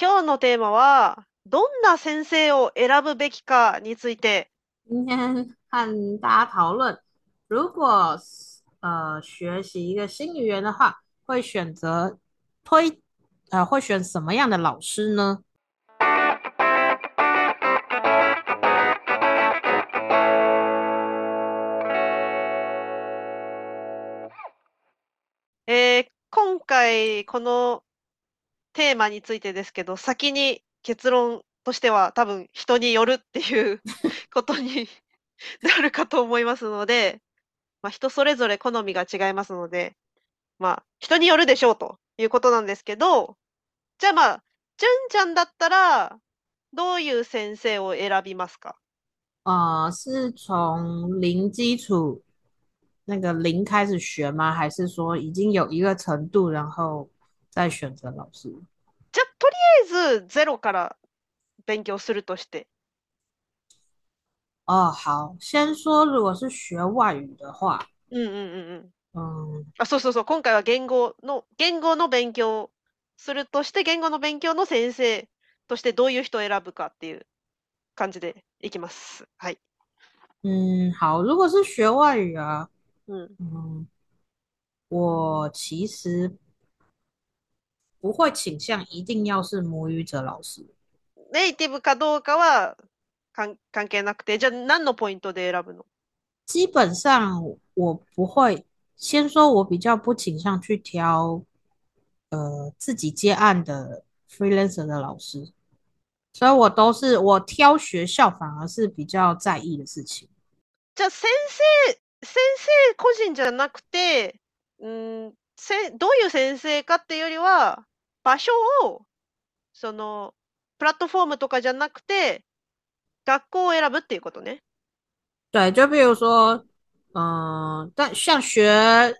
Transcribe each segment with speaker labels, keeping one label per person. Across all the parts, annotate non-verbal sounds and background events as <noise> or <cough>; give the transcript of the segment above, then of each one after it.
Speaker 1: 今日のテーマは、どんな先生を選ぶべきかについて。
Speaker 2: 今天和大家讨论，如果呃学习一个新语言的话，会选择推呃会选什么样的老师呢？
Speaker 1: えー今回このテーマについてですけど、先に結論としては多分人によるっていう <laughs> ことに <laughs> なるかと思いますので、まあ、人それぞれ好みが違いますので、まあ、人によるでしょうということなんですけど、じゃあまあ、純ちゃんだったら、どういう先生を選びますか？
Speaker 2: 呃，是从零基础那个零开始学吗？还是说已经有一个程度，然后再选择老师？
Speaker 1: じゃあ、とりあえずゼロから勉強するとして。
Speaker 2: 哦，好，先说如果是学外语的话，
Speaker 1: うんうんうんうん。
Speaker 2: 嗯，
Speaker 1: あ、そうそうそう。今回は言語の、言語の勉強をするとして、言語の勉強の先生としてどういう人を選ぶかっていう感じでいきます。はい。
Speaker 2: 嗯，好，如果是学外语啊，
Speaker 1: うん。
Speaker 2: 嗯，我其实不会倾向一定要是母语者老师。
Speaker 1: ネイティブかどうかは関関係なくて、じゃあ何のポイントで選ぶの
Speaker 2: 基本上我不会，先说我比较不倾向去挑，呃，自己接案的 freelancer 的老师，所以我都是我挑学校反而是比较在意的事情。
Speaker 1: じゃあ先生、先生個人じゃなくて、うん、せ、どういう先生かっていうよりは、 場所を、その、プラットフォームとかじゃなくて、学校を選ぶっていうことね。
Speaker 2: 对，就比如说，嗯、但像学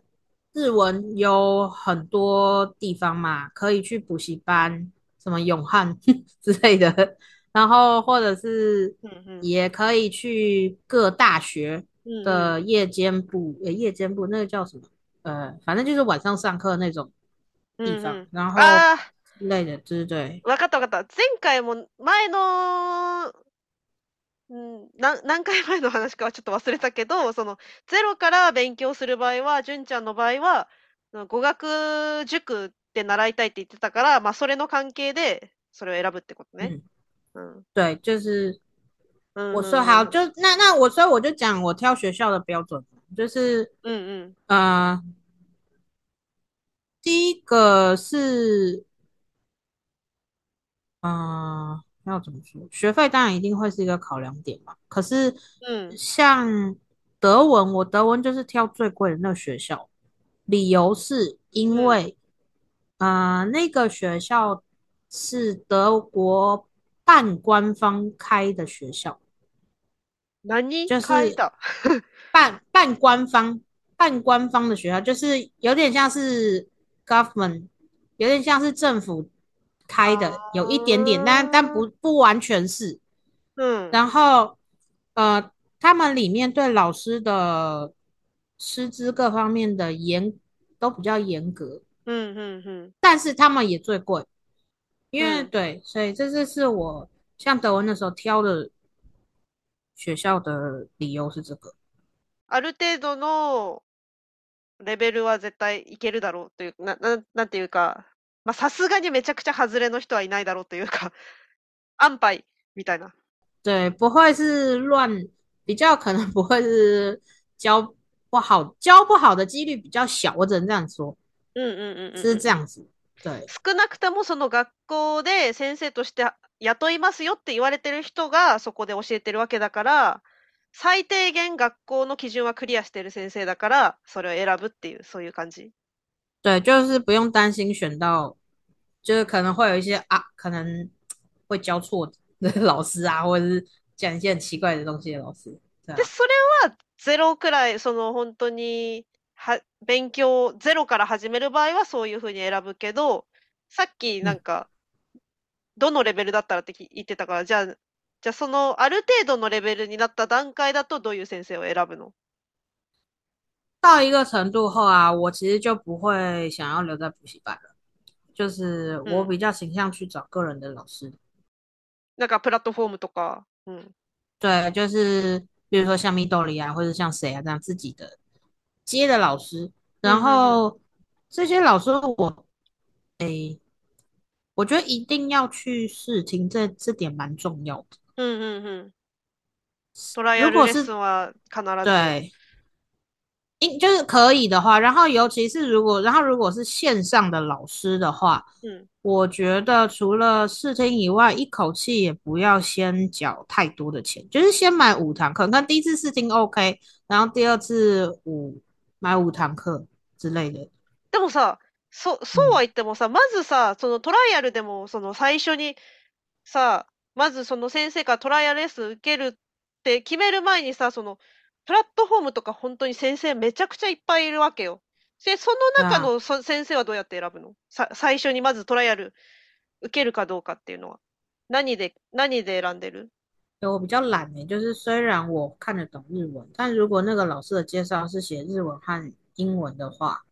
Speaker 2: 日文有很多地方嘛，可以去补习班，什么永汉<laughs> 之类的，然后或者是
Speaker 1: うんうん。
Speaker 2: 也可以去各大学
Speaker 1: うんうん。
Speaker 2: 的夜间部，呃，夜间部那个叫什么？呃，反正就是晚上上课那种 地方，
Speaker 1: うんうん。
Speaker 2: 然后
Speaker 1: ああ、
Speaker 2: 之类的，对对对，
Speaker 1: わかったわかった。前回も、前の、うん、何、何回前の話かはちょっと忘れたけど、その、ゼロから勉強する場合は、純ちゃんの場合は、語学塾で習いたいって言ってたから、まあ、それの関係で、それを選ぶってことね。
Speaker 2: 嗯，
Speaker 1: うん。
Speaker 2: 对，就是
Speaker 1: うん
Speaker 2: 我说好，
Speaker 1: うん
Speaker 2: 就那那我所以我就讲我挑学校的标准，就是
Speaker 1: うん。うん
Speaker 2: 呃，第一个是嗯，要怎么说？学费当然一定会是一个考量点嘛。可是
Speaker 1: うん。
Speaker 2: 像德文，我德文就是挑最贵的那个学校，理由是因
Speaker 1: 嗯
Speaker 2: 为，呃，那个学校是德国半官方开的学校，
Speaker 1: 何
Speaker 2: 就是
Speaker 1: 書いた
Speaker 2: 半半官方半官方的学校，就是有点像是 government，有点像是政府开的，有一点点，但但不不完全是。
Speaker 1: うん。
Speaker 2: 然后呃，他们里面对老师的师资各方面的严都比较严格，
Speaker 1: うん。うん。うん。
Speaker 2: 但是他们也最贵，因为、
Speaker 1: 嗯
Speaker 2: 对，所以这就是我像德文那时候挑的学校的理由是这个。
Speaker 1: ある程度の レベルは絶対いけるだろうという、な、な、なんていうか、まあ、さすがにめちゃくちゃ外れの人はいないだろうというか、<laughs> 安牌みたいな。
Speaker 2: 对，不会是乱，比较可能不会是教不好，教不好的几率比较小，我只能这样说，
Speaker 1: うんうんうんうんうん
Speaker 2: 是这样子。对，
Speaker 1: 少なくともその学校で先生として雇いますよって言われてる人がそこで教えてるわけだから、最低限学校の基準はクリアしてる先生だから、それを選ぶっていう、そういう感じ。
Speaker 2: 对，就是不用担心选到，就是可能会有一些啊，可能会教错的老师啊，或者是讲一些很奇怪的东西的老师，对
Speaker 1: で、
Speaker 2: 啊，
Speaker 1: それはゼロくらい、その本当に、は、勉強ゼロから始める場合はそういうふうに選ぶけど、さっきなんか、どのレベルだったらってき言ってたから、じゃあ、じゃあそのある程度のレベルになった段階だとどういう先生を選ぶの
Speaker 2: 到一个程度后啊，我其实就不会想要留在补习班了， 就是我比较倾向去找个人的老师。
Speaker 1: なんかプラットフォームとか。嗯，
Speaker 2: 对，就是比如说像蜜豆里啊，或者像谁啊这样自己的接的老师，然后这些老师我，诶，我觉得一定要去试听，这这点蛮重要的。
Speaker 1: 嗯嗯嗯。トライアルレッスンは必ず。
Speaker 2: 对。应就是可以的话，然后尤其是如果，然后如果是线上的老师的话，
Speaker 1: 嗯，
Speaker 2: 我觉得除了试听以外，一口气也不要先缴太多的钱，就是先买五堂课，看第一次试听 OK，然后第二次五买五堂课之类的。
Speaker 1: でもさ、そそうは言ってもさ、まずさ、そのトライアルでもその最初にさ、 まずその先生からトライアルレッスン受けるって決める前にさ、そのプラットフォームとか本当に先生めちゃくちゃいっぱいいるわけよ。で、その中のそ先生はどうやって選ぶの？さ最初にまずトライアル受けるかどうかっていうのは。何で、何で選んでる？
Speaker 2: 我比较懒诶，就是虽然我看得懂日文，但如果那个老师的介绍是写日文和英文的话，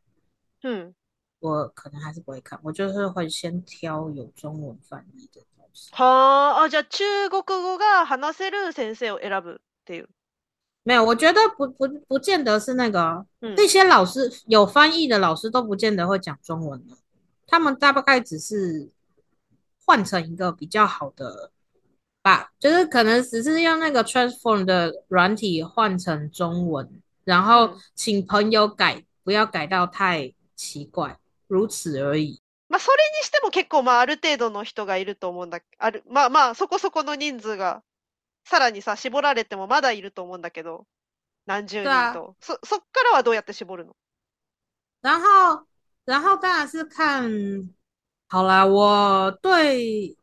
Speaker 1: 嗯，
Speaker 2: 我可能还是不会看，我就是会先挑有中文翻译的老师。
Speaker 1: はあ、じゃあ中国語が話せる先生を選ぶっていう。
Speaker 2: 没有，我觉得不不不见得是那个那些老师有翻译的老师都不见得会讲中文的，他们大概只是换成一个比较好的，把就是可能只是用那个 transform 的软体换成中文，然后请朋友改，不要改到太奇怪，如此而已。
Speaker 1: まあそれにしても結構まあある程度の人がいると思うんだ。あるまあまあそこそこの人数が。さらにさ、絞られてもまだいると思うんだけど、何十人と。そ、そっからはどうやって絞るの？
Speaker 2: 然后，然后当然是看，好啦，我对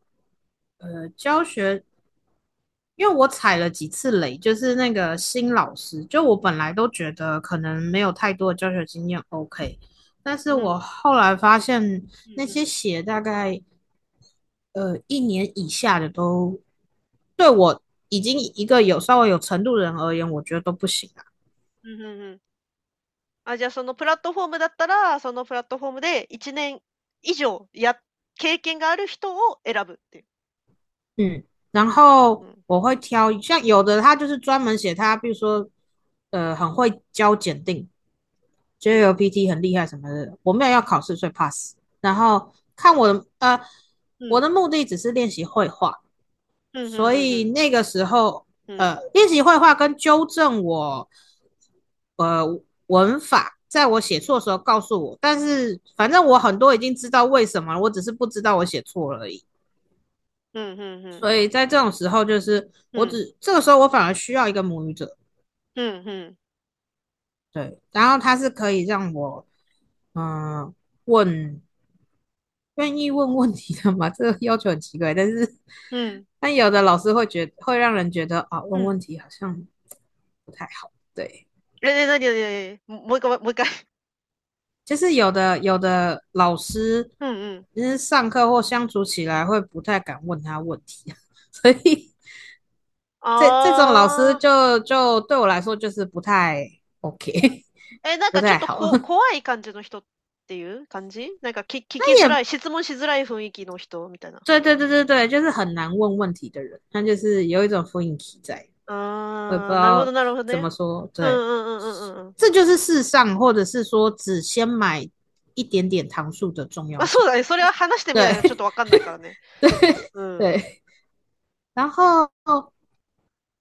Speaker 2: 呃教学，因为我踩了几次雷，就是那个新老师，就我本来都觉得可能没有太多的教学经验，OK，但是我后来发现那些写大概呃一年以下的都对我。已经一个有稍微有程度的人而言，我觉得都不行啊。
Speaker 1: うんうんうん。あ、じゃあそのプラットフォームだったら、そのプラットフォームで1年以上や経験がある人を選ぶっていう。
Speaker 2: 嗯，然后我会挑，像有的他就是专门写他，比如说呃很会教检定 ，JLPT 很厉害什么的，我没有要考试，所以 pass。然后看我的呃，我的目的只是练习绘画。嗯所以那个时候，呃，练习绘画跟纠正我，呃，文法，在我写错的时候告诉我。但是反正我很多已经知道为什么，我只是不知道我写错了而已。
Speaker 1: 嗯嗯嗯。
Speaker 2: 所以在这种时候，就是我只这个时候我反而需要一个母语者。
Speaker 1: 嗯嗯。
Speaker 2: 对，然后他是可以让我，嗯，问。愿意问问题的嘛？这个要求很奇怪，但是，
Speaker 1: 嗯，
Speaker 2: 但有的老师会觉会让人觉得啊，问问题好像不太好。对，
Speaker 1: 对对对对，我我我改，<laughs>
Speaker 2: 就是有的有的老师，
Speaker 1: 嗯嗯，
Speaker 2: 就是上课或相处起来会不太敢问他问题，<laughs> 所以这这种老师就就对我来说就是不太 OK。
Speaker 1: 哎，那个ちょっと怖い感じの人っていう？感じなんか聞聞きづらい、質問しづらい雰囲気の人みたいな。
Speaker 2: 对对对对对，就是很难问问题的人，他就是有一种雰囲気在。
Speaker 1: 啊，
Speaker 2: 我不知道怎么说。对，嗯
Speaker 1: 嗯嗯嗯嗯
Speaker 2: 这就是世上，或者是说只先买一点点糖数的重要。
Speaker 1: 啊，そうだね。それは話してみないとちょっとわかんないからね。
Speaker 2: 对，对。然后，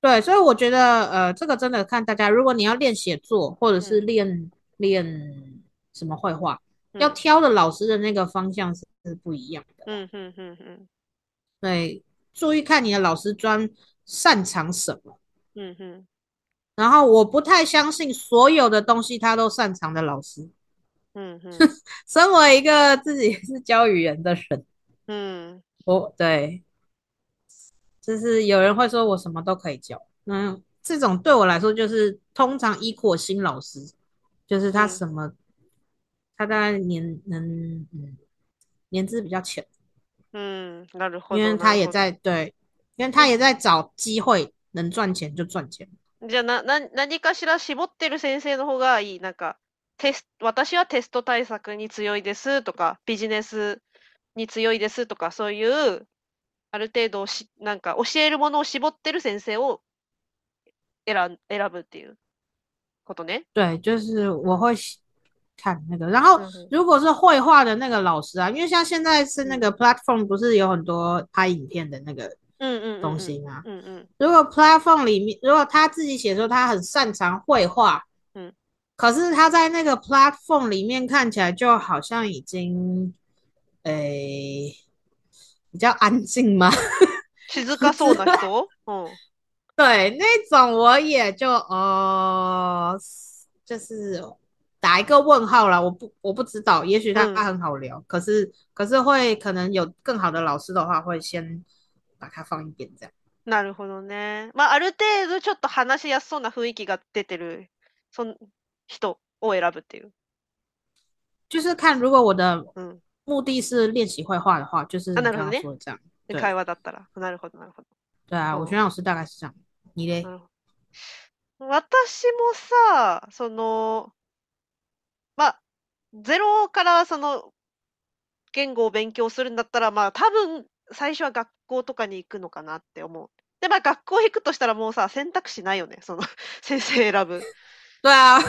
Speaker 2: 对，所以我觉得，呃，这个真的看大家。如果你要练写作，或者是练练什么绘画。要挑的老师的那个方向是是不一样的。
Speaker 1: 嗯哼哼哼，
Speaker 2: 对，注意看你的老师专擅长什么。
Speaker 1: 嗯哼，
Speaker 2: 然后我不太相信所有的东西他都擅长的老师。
Speaker 1: 嗯哼，<laughs>
Speaker 2: 身为一个自己是教语言的人，
Speaker 1: 嗯，
Speaker 2: 我对，就是有人会说我什么都可以教，嗯，这种对我来说就是通常依扩新老师，就是他什么。他大概年能嗯年资比较浅，
Speaker 1: 嗯，那
Speaker 2: 因为他也在对，因为他也在找机会，能赚钱就赚钱。
Speaker 1: じゃなな何かしら絞ってる先生の方がいい。なんかテス私はテスト対策に強いですとかビジネス に強いですとか、そういう、 ある程度し、なんか教えるものを絞ってる先生を選ん選ぶっていうことね。
Speaker 2: 对，就是我会喜看那个，然后
Speaker 1: 嗯哼
Speaker 2: 如果是绘画的那个老师啊，因为像现在是那个 platform 不是有很多拍影片的那个
Speaker 1: うんうんうんうん。
Speaker 2: 东西吗？
Speaker 1: うんうん。
Speaker 2: 如果 platform 里面，如果他自己写说他很擅长绘画，
Speaker 1: 嗯，
Speaker 2: 可是他在那个 platform 里面看起来就好像已经，诶、 比较安静吗？
Speaker 1: 静かそうな人うん。<laughs>
Speaker 2: 对，那种我也就呃，就是打一个问号啦。我不我不知道，也许他
Speaker 1: 嗯
Speaker 2: 他很好聊，可是可是会可能有更好的老师的话，会先把它放一边这样。
Speaker 1: なるほどね。まあ、ある程度ちょっと話しやすそうな雰囲気が出てる、そん人を選ぶっていう。
Speaker 2: 就是看如果我的
Speaker 1: うん。
Speaker 2: 目的是练习绘画的话，就是你刚刚说的这样。
Speaker 1: で、
Speaker 2: 对
Speaker 1: 会話だったら。なるほど、なるほど。
Speaker 2: 对啊，我
Speaker 1: 哦
Speaker 2: 学老师大概是这样。你嘞
Speaker 1: 私もさ、その、まあ、ゼロからその、言語を勉強するんだったら、まあ、多分、最初は学校とかに行くのかなって思う。で、まあ、学校行くとしたらもうさ、選択肢ないよね。その、先生選ぶ。
Speaker 2: 对啊，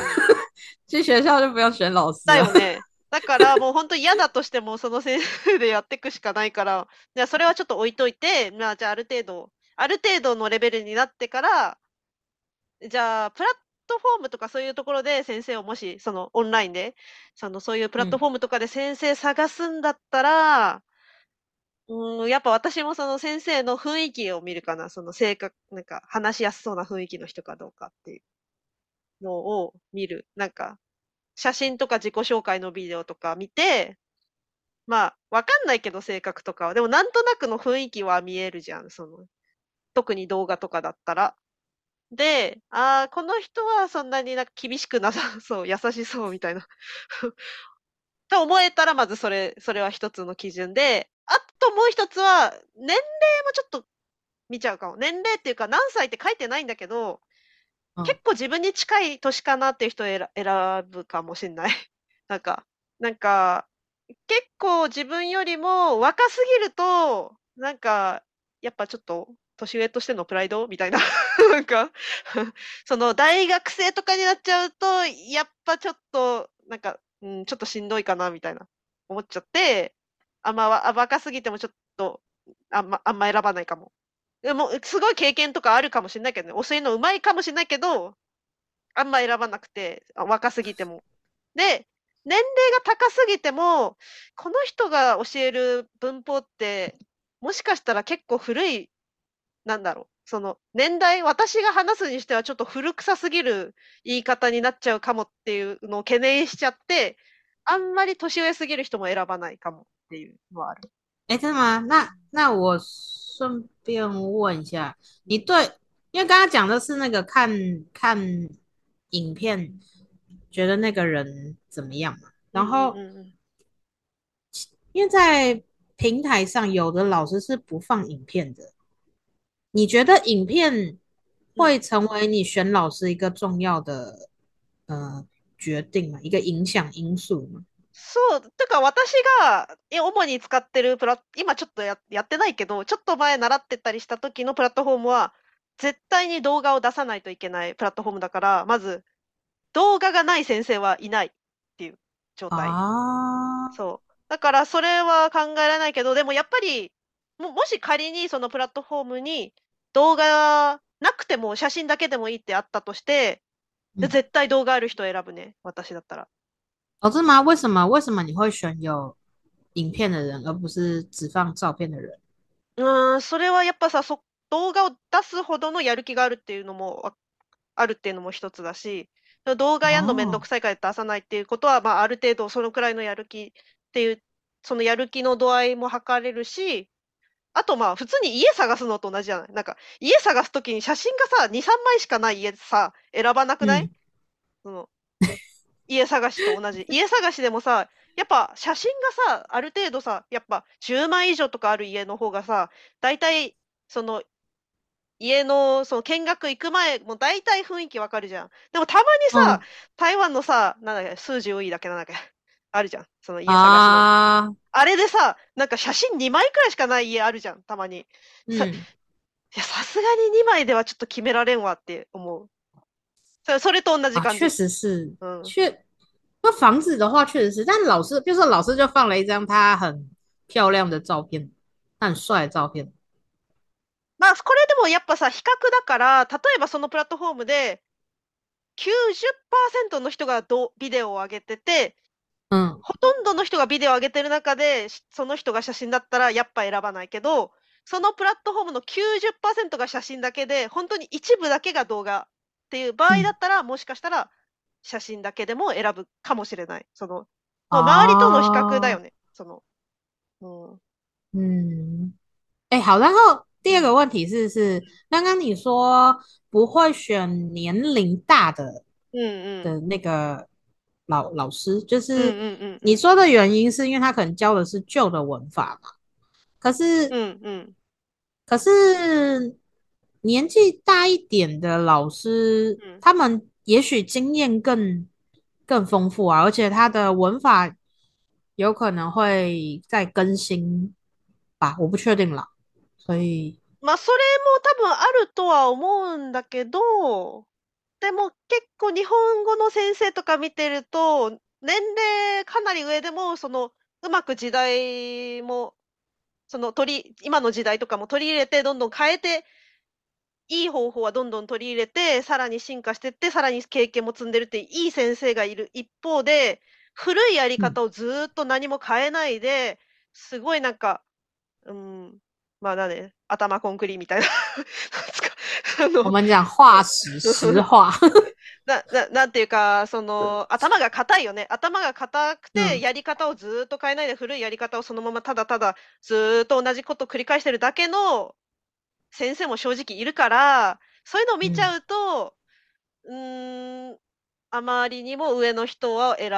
Speaker 2: 去学校就不用选老师了。
Speaker 1: だよね。だからもう本当嫌だとしてもその先生でやっていくしかないから、じゃあそれはちょっと置いといて、まあじゃあある程度、ある程度のレベルになってから、じゃあプラットフォームとかそういうところで先生をもし、そのオンラインで、そのそういうプラットフォームとかで先生探すんだったら、うん、やっぱ私もその先生の雰囲気を見るかな。その性格、なんか話しやすそうな雰囲気の人かどうかっていうのを見る。なんか、写真とか自己紹介のビデオとか見て、まあ、わかんないけど性格とかは。でもなんとなくの雰囲気は見えるじゃん。その、特に動画とかだったら。で、ああ、この人はそんなになんか厳しくなさ <laughs> そう、優しそうみたいな。<laughs> と思えたら、まずそれ、それは一つの基準で、あともう一つは、年齢もちょっと見ちゃうかも。年齢っていうか何歳って書いてないんだけど、結構自分に近い年かなっていう人を <laughs> 選ぶかもしんない。<laughs> なんか、なんか、結構自分よりも若すぎると、なんか、やっぱちょっと年上としてのプライドみたいな。<laughs> なんか、その大学生とかになっちゃうと、やっぱちょっと、なんか、うん、ちょっとしんどいかなみたいな思っちゃって、あんま若すぎてもちょっと、あんま、あんま選ばないかも。でも、すごい経験とかあるかもしれないけどね。教えるのうまいかもしれないけど、あんま選ばなくて、若すぎても。で、年齢が高すぎても、この人が教える文法って、もしかしたら結構古い、なんだろう。その年代、私が話すにしてはちょっと古臭すぎる言い方になっちゃうかもっていうのを懸念しちゃって、あんまり年上すぎる人も選ばないかもっていうのはある。
Speaker 2: 哎，真的吗？那那我顺便问一下，你对，因为刚刚讲的是那个看看影片，觉得那个人怎么样嘛？然后
Speaker 1: うんうんうん
Speaker 2: 因为在平台上有的老师是不放影片的，你觉得影片会成为你选老师一个重要的呃决定吗？一个影响因素吗？
Speaker 1: そう、てか私がえ主に使ってるプラ、今ちょっとや、やってないけど、ちょっと前習ってたりした時のプラットフォームは、絶対に動画を出さないといけないプラットフォームだから、まず、動画がない先生はいないっていう状態。
Speaker 2: 啊，
Speaker 1: そう。だからそれは考えられないけど、でもやっぱり、も、もし仮にそのプラットフォームに動画なくても写真だけでもいいってあったとして、で
Speaker 2: うん
Speaker 1: 絶対動画ある人選ぶね。私だったら。
Speaker 2: 哦，是吗？为什么？为什么你会选有影片的人，而不是只放照片的人？
Speaker 1: うーん、それはやっぱさ、そ、動画を出すほどのやる気があるっていうのもわあるっていうのも一つだし、動画やんのめんどくさいから出さないっていうことは、まあ、ある程度そのくらいのやる気っていう、そのやる気の度合いも測れるし、あとまあ、普通に家探すのと同じじゃない？なんか、家探すときに写真がさ、2、3枚しかない家さ、選ばなくない、
Speaker 2: 嗯
Speaker 1: その、家探しと同じ。<laughs> 家探しでもさ、やっぱ写真がさ、ある程度さ、やっぱ10枚以上とかある家の方がさ、大体、その、家の、その見学行く前も大体雰囲気わかるじゃん。でもたまにさ、台湾のさ、なんだっけ、数字多いだっけなんだっけ。あるじゃん。その家探しの。
Speaker 2: 啊，
Speaker 1: あれでさ、なんか写真2枚くらいしかない家あるじゃん、たまに。さ
Speaker 2: 嗯，
Speaker 1: いや、さすがに2枚ではちょっと決められんわって思う。そそれと同じ
Speaker 2: 啊，
Speaker 1: 感じ。
Speaker 2: 确实是，
Speaker 1: 嗯。
Speaker 2: 确，那房子的话确实是，但老师，比如说老师就放了一张他很漂亮的照片，他很帅的照片，
Speaker 1: まあ、これでもやっぱさ、比較だから、例えばそのプラットフォームで、90%の人がどビデオを上げてて、
Speaker 2: 嗯
Speaker 1: ほとんどの人がビデオを上げてる中で、しその人が写真だったらやっぱ選ばないけど、そのプラットフォームの90%が写真だけで、本当に一部だけが動画っていう場合だったら、もしかしたら写真だけでも選ぶかもしれない。その、周りとの比較だよね。その、うん。
Speaker 2: 嗯，哎，好，然后第二个问题是，是刚刚你说不会选年龄大的
Speaker 1: うんうん。
Speaker 2: 的那个老老师，就
Speaker 1: うん
Speaker 2: 是
Speaker 1: うんうん。
Speaker 2: 你说的原因是因为他可能教的是旧的文法嘛？可是。可是年纪大一点的老师，
Speaker 1: 嗯
Speaker 2: 他们也许经验更更丰富啊，而且他的文法有可能会再更新吧，我不确定啦。所以，
Speaker 1: まあ、それも多分あるとは思うんだけど、でも結構日本語の先生とか見てると、年齢かなり上でも、その、うまく時代も、その取り、今の時代とかも取り入れて、どんどん変えて、 いい方法はどんどん取り入れて、さらに進化していって、さらに経験も積んでるっていい先生がいる一方で、古いやり方をずーっと何も変えないで、すごいなんか、うん、まあなんで、頭コンクリみたいな。<laughs>
Speaker 2: 我
Speaker 1: の、
Speaker 2: 们讲化石实话，<laughs>
Speaker 1: な、な、なんていうか、その、頭が硬いよね。頭が硬く
Speaker 2: う
Speaker 1: て、
Speaker 2: ん
Speaker 1: やり方をずーっと変えないで、古いやり方をそのままただただ、ずーっと同じことを繰り返してるだけの先生も正直いるから、そういうのを見ちゃうと、うーん、あまりにも上の人は選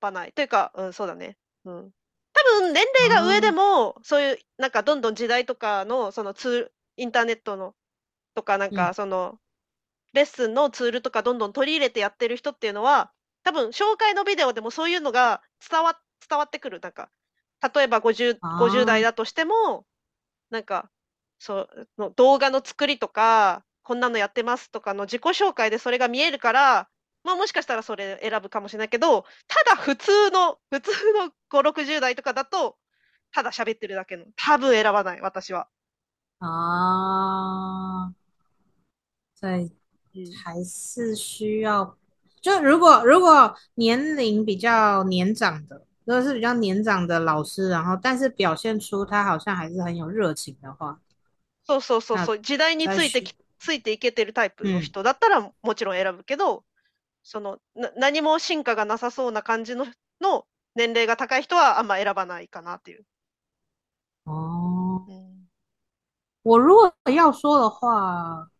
Speaker 1: ばない。というか、うん、そうだね。うん。多分、年齢が上でも、そういう、なんか、どんどん時代とかの、そのツール、インターネットの、とか、なん
Speaker 2: う
Speaker 1: か、その、レッスンのツールとかどんどん取り入れてやってる人っていうのは、多分、紹介のビデオでもそういうのが伝わ、伝わってくる。なんか、例えば50、
Speaker 2: あー
Speaker 1: 50代だとしても、なんか、そ、の動画の作りとか、こんなのやってますとかの自己紹介でそれが見えるから、まあもしかしたらそれ選ぶかもしれないけど、ただ普通の、普通の5、60代とかだと、ただ喋ってるだけの。多分選ばない、私は。
Speaker 2: 啊，所以
Speaker 1: うん。
Speaker 2: 还是需要，就如果如果年龄比较年长的，如果是比较年长的老师，然后但是表现出他好像还是很有热情的话，
Speaker 1: そうそうそうそう。時代についてき、ついていけてるタイプの人だったらもちろん選ぶけど、その、な、何も進化がなさそうな感じの、の年齢が高い人はあんま選ばないかなっていう。
Speaker 2: 哦，
Speaker 1: うん。
Speaker 2: 我如果要说的话，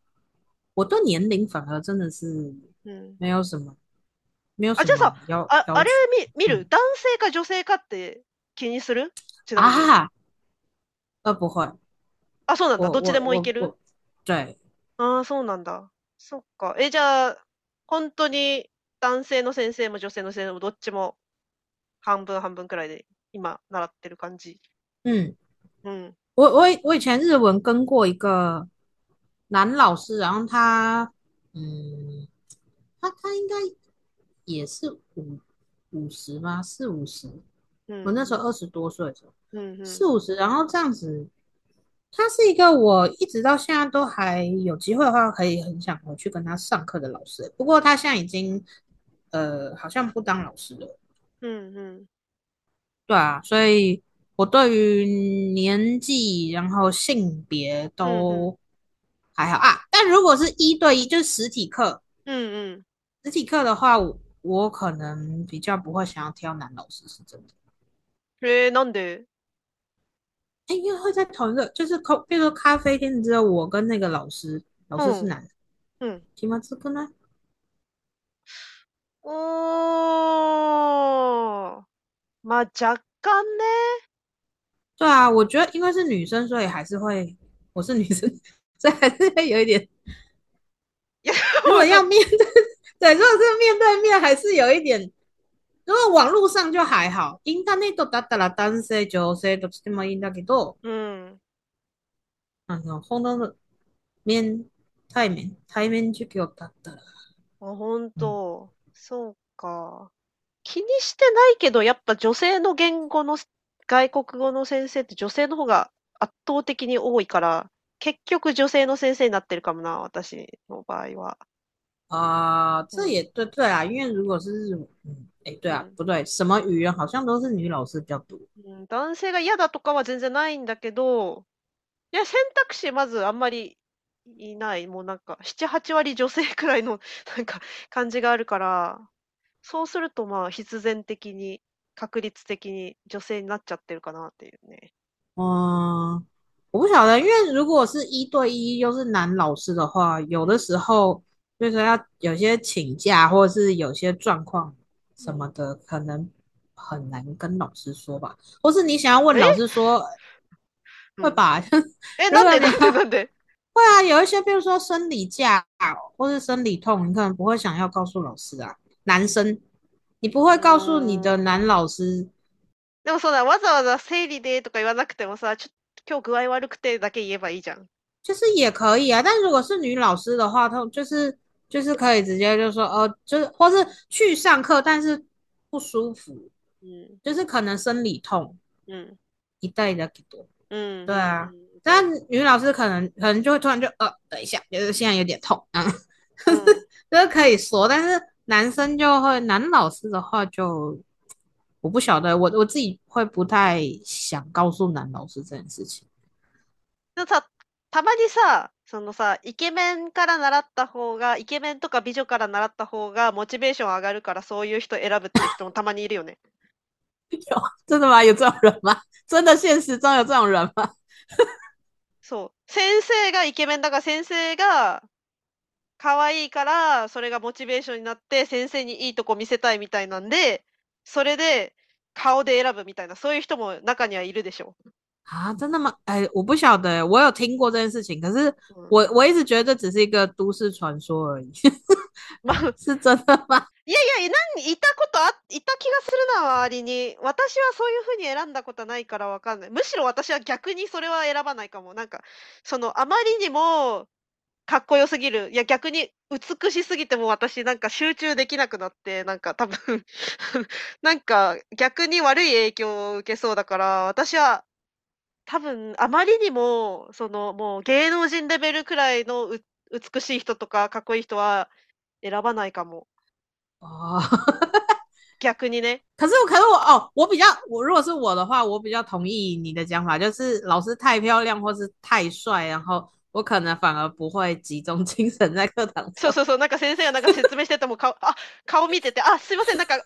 Speaker 2: 我对年龄反而真的是
Speaker 1: うん。
Speaker 2: 没有什么，没有
Speaker 1: あ、じゃあさあ、
Speaker 2: 要
Speaker 1: あれ
Speaker 2: 求
Speaker 1: 見、見る？
Speaker 2: うん
Speaker 1: 男性か女性かって気にする？ちなみに。
Speaker 2: 啊，呃，不会，
Speaker 1: あ、そうなんだ。
Speaker 2: 我
Speaker 1: どっちでも
Speaker 2: 我
Speaker 1: いける？ああ、そうなんだ。そっか。え、じゃあ、本当に男性の先生も女性の先生もどっちも半分半分くらいで今習ってる感じ？
Speaker 2: 嗯。
Speaker 1: うん。
Speaker 2: 我我以我以前日文跟过一个男老师，然后他，嗯，他他应该也是五五十吧，四五十。
Speaker 1: うん。
Speaker 2: 我那时候二十多岁的时候，
Speaker 1: うんうん。
Speaker 2: 四五十，然后这样子，他是一个我一直到现在都还有机会的话，可以很想回去跟他上课的老师。不过他现在已经，呃，好像不当老师了。
Speaker 1: うんうん。
Speaker 2: 对啊，所以我对于年纪，然后性别都还好啊。但如果是一对一，就是实体课，
Speaker 1: うんうん。
Speaker 2: 实体课的话，我我可能比较不会想要挑男老师，是真的。
Speaker 1: えー、なんで
Speaker 2: 哎，因为会在同一个，就是咖，比如说咖啡厅，只有我跟那个老师，老师是
Speaker 1: 嗯
Speaker 2: 男的，
Speaker 1: うん。
Speaker 2: 気まずくない？
Speaker 1: おー。まあ、若干ね。
Speaker 2: 对啊，我觉得因为是女生，所以还是会，我是女生，所以还是会有一点。<laughs>
Speaker 1: いや、
Speaker 2: 如果要面对，<laughs> 对，如果是面对面，还是有一点 如果网络上就还好，インターネットだったら男性、女性どっちでもいいんだけど、
Speaker 1: うん。
Speaker 2: あの、本当の面、対面、対面授業だったら、
Speaker 1: あ、本当。そうか。気にしてないけど、やっぱ女性の言語の、外国語の先生って女性の方が圧倒的に多いから、結局女性の先生になってるかもな、私の場合は。
Speaker 2: 啊、这
Speaker 1: 嗯
Speaker 2: 也对对啊，因为如果是日文，嗯，哎，对啊，
Speaker 1: 嗯
Speaker 2: 不对，什么语言好像都是女老师比较多。
Speaker 1: うん、男性が嫌だとかは全然ないんだけど、いや、選択肢まずあんまりいない。もうなんか、7、8割女性くらいの <laughs> なんか感じがあるから、そうするとまあ必然的に、確率的に女性になっちゃってるかなっていうね。
Speaker 2: 嗯，我不晓得，因为如果是一对一又是男老师的话，有的时候就是说要有些请假或者是有些状况什么的，可能很难跟老师说吧，或是你想要问老师说，会
Speaker 1: うん
Speaker 2: 吧？<laughs>
Speaker 1: え、
Speaker 2: 如果
Speaker 1: なんで
Speaker 2: 你
Speaker 1: なんでなんで<laughs>
Speaker 2: 会啊，有一些，比如说生理假或是生理痛，你可能不会想要告诉老师啊。男生，你不会告诉你的男老师，
Speaker 1: でもそうだ、わざわざ生理でとか言わなくてもさ、ちょ今日具合悪くてだけ言えばいいじゃん。
Speaker 2: 就是也可以啊。但如果是女老师的话，她就是 就是可以直接就说，哦，就是或是去上课，但是不舒服，
Speaker 1: うん。
Speaker 2: 就是可能生理痛
Speaker 1: うん。
Speaker 2: 一带的给多。
Speaker 1: うん。
Speaker 2: 对啊
Speaker 1: うん。
Speaker 2: 但女老师可能可能就会突然就呃，等一下，就是现在有点痛啊，
Speaker 1: う<laughs> ん
Speaker 2: 就是可以说，但是男生就会，男老师的话就我不晓得，我我自己会不太想告诉男老师这件事情。
Speaker 1: でもさ、 たまにさ、そのさ、イケメンから習った方が、イケメンとか美女から習った方がモチベーション上がるから、そういう人選ぶっていう人もたまにいるよね。
Speaker 2: 有真的吗？有这种人吗？真的现实中有这种人吗？
Speaker 1: そう。先生がイケメンだから先生が可愛いから、それがモチベーションになって、先生にいいとこ見せたいみたいなんで、それで顔で選ぶみたいな、そういう人も中にはいるでしょ。
Speaker 2: 啊，真的吗？哎，我不晓得，我有听过这件事情，可是
Speaker 1: うん
Speaker 2: 我我一直觉得这只是一个都市传说而已，<laughs>
Speaker 1: まあ、<laughs>
Speaker 2: 是真的吗？
Speaker 1: いやいや、何、いたことあ、いた気がするな、周りに。私はそういうふうに選んだことはないからわかんない。むしろ私は逆にそれは選ばないかも。なんか、その、あまりにも、かっこよすぎる。いや、逆に美しすぎても私なんか集中できなくなって、なんか多分 <laughs> なんか逆に悪い影響を受けそうだから、私は多分あまりにも、そのもう芸能人レベルくらいのう美しい人とかかっこいい人は選ばないかも。
Speaker 2: 哦，
Speaker 1: 逆にね。
Speaker 2: 可是我可是我哦，我比较我如果是我的话，我比较同意你的讲法，就是老师太漂亮或是太帅，然后我可能反而不会集中精神在课堂上。
Speaker 1: そうそうそう、なんか先生がなんか説明してても顔、あ、顔見てて、あ、すいません、なんか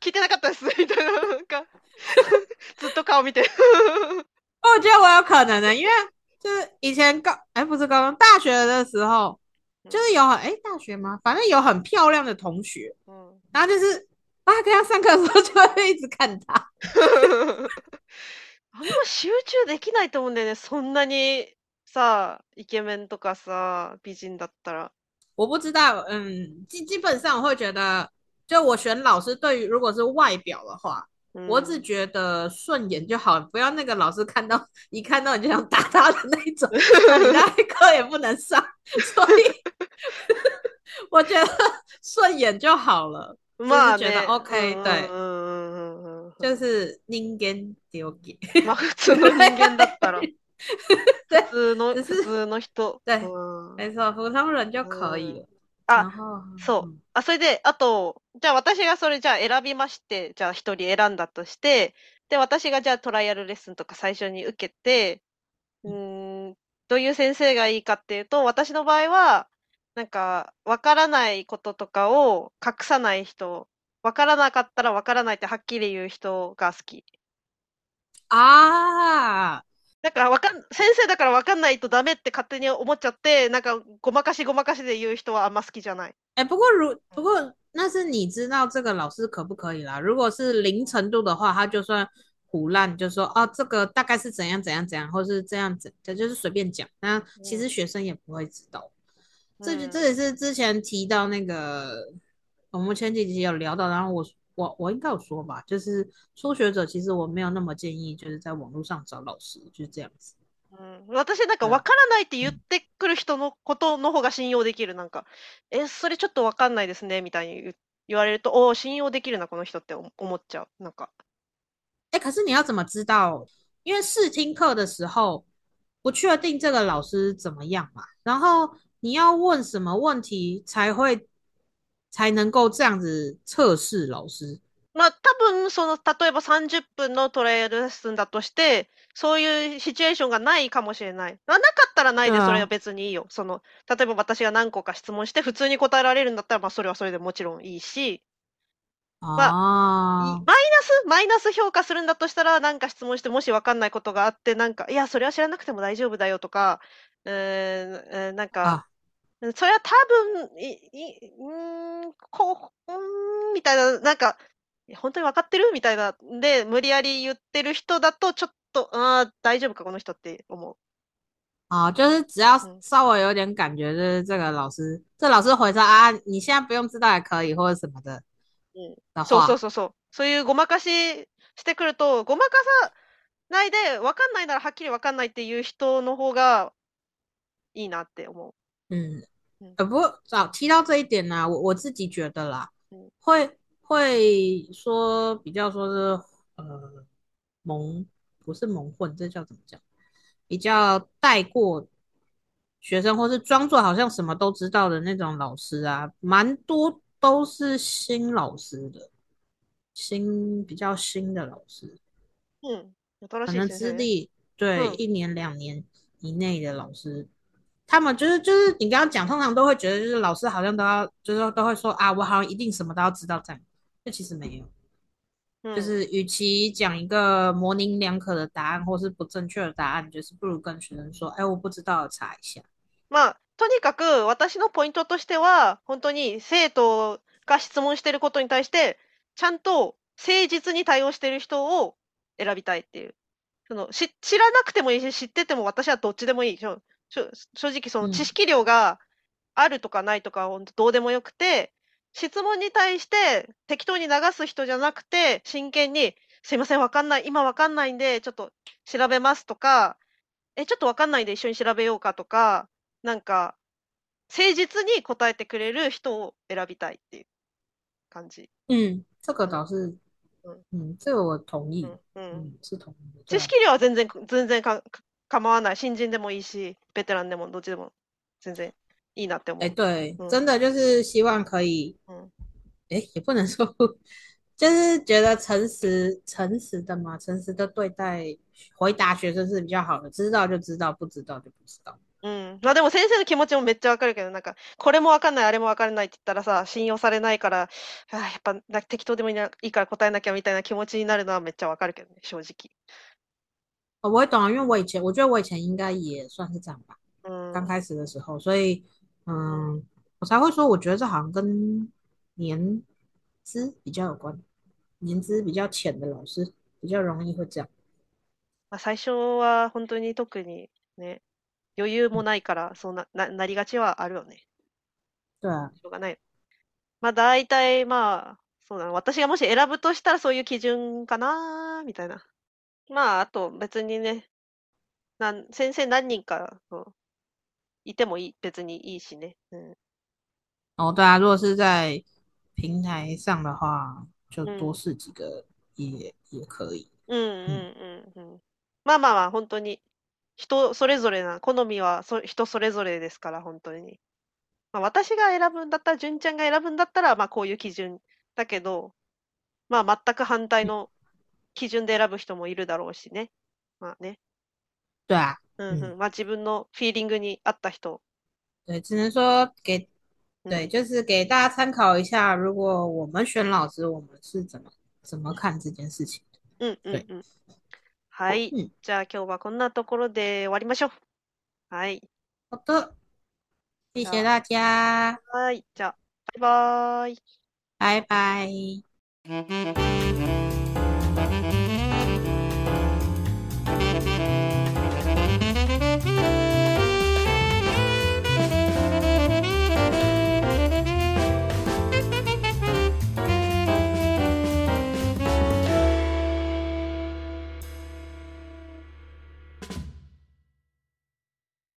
Speaker 1: 聞いてなかったです、みたいな、なんか <laughs> ずっと顔見て。
Speaker 2: 我觉得我有可能的，因为就是以前高哎不是高中大学的时候，就是有很哎大学吗？反正有很漂亮的同学，
Speaker 1: うん
Speaker 2: 然后就是啊跟他上课的时候<laughs> 就会一直看他。<laughs>
Speaker 1: あんま集中できないと思うんだよね。そんなにさ、イケメンとかさ、美人だったら。
Speaker 2: 我不知道，嗯，基基本上我会觉得，就我选老师，对于如果是外表的话，
Speaker 1: うん
Speaker 2: 我只觉得顺眼就好，不要那个老师看到一看到你就想打他的那种，<laughs> 那你那课也不能上。所以<laughs> 我觉得顺眼就好了，
Speaker 1: まあ
Speaker 2: 就是觉得
Speaker 1: ね。
Speaker 2: OK
Speaker 1: うん
Speaker 2: 对
Speaker 1: うんうんうんうん
Speaker 2: 就<laughs> 是人間丢给。
Speaker 1: まあ普通の人間だったら。
Speaker 2: 对
Speaker 1: 普通の、
Speaker 2: 只是
Speaker 1: 普通の人。
Speaker 2: 对
Speaker 1: うん
Speaker 2: 没错，普通人就可以了。
Speaker 1: あそう。あ、それで、あと、じゃあ私がそれじゃあ選びまして、じゃあ一人選んだとして、で、私がじゃあトライアルレッスンとか最初に受けて、うーん、どういう先生がいいかっていうと、私の場合は、なんか、わからないこととかを隠さない人、わからなかったらわからないってはっきり言う人が好き。
Speaker 2: 啊，
Speaker 1: だからわかん、先生だからわかんないとダメって勝手に思っちゃって、なんかごまかしごまかしで言う人はあんま好きじゃない。
Speaker 2: 哎，不过如不过那是你知道这个老师可不可以啦？如果是零程度的话，他就算胡乱就说哦，这个大概是怎样怎样怎样，或是这样子，这就是随便讲。那其实学生也不会知道。这就
Speaker 1: 嗯
Speaker 2: 这也是之前提到那个，我们前几集有聊到，然后我 我我应该有说吧，就是初学者其实我没有那么建议，就是在网络上找老师，就是这样子。
Speaker 1: うん、私なんかわからないって言ってくる人のことの方が信用できる。なんか、え、それちょっとわかんないですね、みたいに言われると、お信用できるな、この人って思っちゃう。なんか。
Speaker 2: 哎，可是你要怎么知道？因为试听课的时候不确定这个老师怎么样嘛，然后你要问什么问题才会 才能够这样子测试老师？
Speaker 1: まあ、多分、その、例えば30分のトライアルレッスンだとして、そういうシチュエーションがないかもしれない。なかったらないで、それは別にいいよ。その、例えば私が何個か質問して、普通に答えられるんだったら、まあ、それはそれでもちろんいいし、まあ、マイナス、マイナス評価するんだとしたら、なんか質問して、もしわかんないことがあって、なんか、いや、それは知らなくても大丈夫だよとか、えー、なんか、それは多分、い、い、うん、こう、うん、みたいな、なんか、本当に分かってる？みたいな、で、無理やり言ってる人だと、ちょっと、ああ、大丈夫か、この人って思う。
Speaker 2: 啊，就是只要稍微有点感觉，就是这个老师，这老师回说啊，你现在不用知道也可以，或者什么的。
Speaker 1: うん。そうそうそうそう。そういうごまかししてくると、ごまかさないで、わかんないならはっきりわかんないっていう人の方がいいなって思
Speaker 2: う。嗯，呃，不过早提到这一点呢、我我自己觉得啦，会会说比较说是呃蒙不是蒙混，这叫怎么讲？比较带过学生，或是装作好像什么都知道的那种老师啊，蛮多都是新老师的，新比较新的老师，
Speaker 1: 嗯，
Speaker 2: 可能资历对一年两年以内的老师。他们就是就是你刚刚讲，通常都会觉得就是老师好像都要，就是都会说啊，我好像一定什么都要知道这样。那其实没有，就是与其讲一个模棱两可的答案，或是不正确的答案，就是不如跟学生说，哎，我不知道，查一下。
Speaker 1: まあ、とにかく私のポイントとしては、本当に生徒が質問していることに対して、ちゃんと誠実に対応している人を選びたいっていう。そのし知らなくてもいいし、知ってても私はどっちでもいい。 正直、その知識量があるとかないとか、どうでもよくて、質問に対して適当に流す人じゃなくて、真剣に、すいません、わかんない、今わかんないんで、ちょっと調べますとか、え、ちょっとわかんないんで一緒に調べようかとか、なんか、誠実に答えてくれる人を選びたいっていう感じ。
Speaker 2: 嗯，这个倒是，嗯，这个我同意。
Speaker 1: 嗯，是同意。知識量は全然、全然か構わない。新人でもいいし、ベテランでもどっちでも全然いいなって思う。
Speaker 2: 哎，对，真的就是希望可以，嗯，哎，也不能说，<laughs> 就是觉得诚实、诚实的嘛，诚实的对待、回答学生是比较好的。知道就知道，不知道就不知道。
Speaker 1: うん。まあでも先生の気持ちもめっちゃわかるけど、なんか、これもわかんない、あれもわからないって言ったらさ、信用されないから、あやっぱ適当でもいいから答えなきゃみたいな気持ちになるのはめっちゃわかるけどね、正直。
Speaker 2: 我会懂，因为我以前，我觉得我以前应该也算是这样吧。嗯。刚开始的时候，所以。嗯，我才会说，我觉得这好像跟年资比较有关，年资比较浅的老师比较容易会这样。
Speaker 1: まあ、最初は本当に特にね、余裕もないから、そうな、な、なりがちはあるよね。
Speaker 2: 对啊。
Speaker 1: しょうがない。まあ、大体、まあ、そうだな。私がもし選ぶとしたらそういう基準かな、みたいな。 まあ、あと別にね、なん、先生何人か、そういてもいい、別にいいしね。嗯。
Speaker 2: 哦，对啊，如果是在平台上的话，就多试几个也、也可以。
Speaker 1: うんうんうんうん。まあまあまあ、本当に人それぞれな、好みはそ人それぞれですから、本当に。まあ、私が選ぶんだったら、純ちゃんが選ぶんだったら、まあこういう基準だけど、まあ全く反対の基準で選ぶ人もいるだろうしね。まあね。
Speaker 2: 对啊。
Speaker 1: まあ自分のフィーリングに合った人。
Speaker 2: 对，只能说给，对，就是给大家参考一下。如果我们选老师，我们是怎么怎么看这件事情
Speaker 1: 嗯嗯嗯。はい。じゃあ今日はこんなところで終わりましょう。はい。
Speaker 2: 好的。谢谢大家。
Speaker 1: はい。じゃあ、バイバイ。
Speaker 2: 拜拜。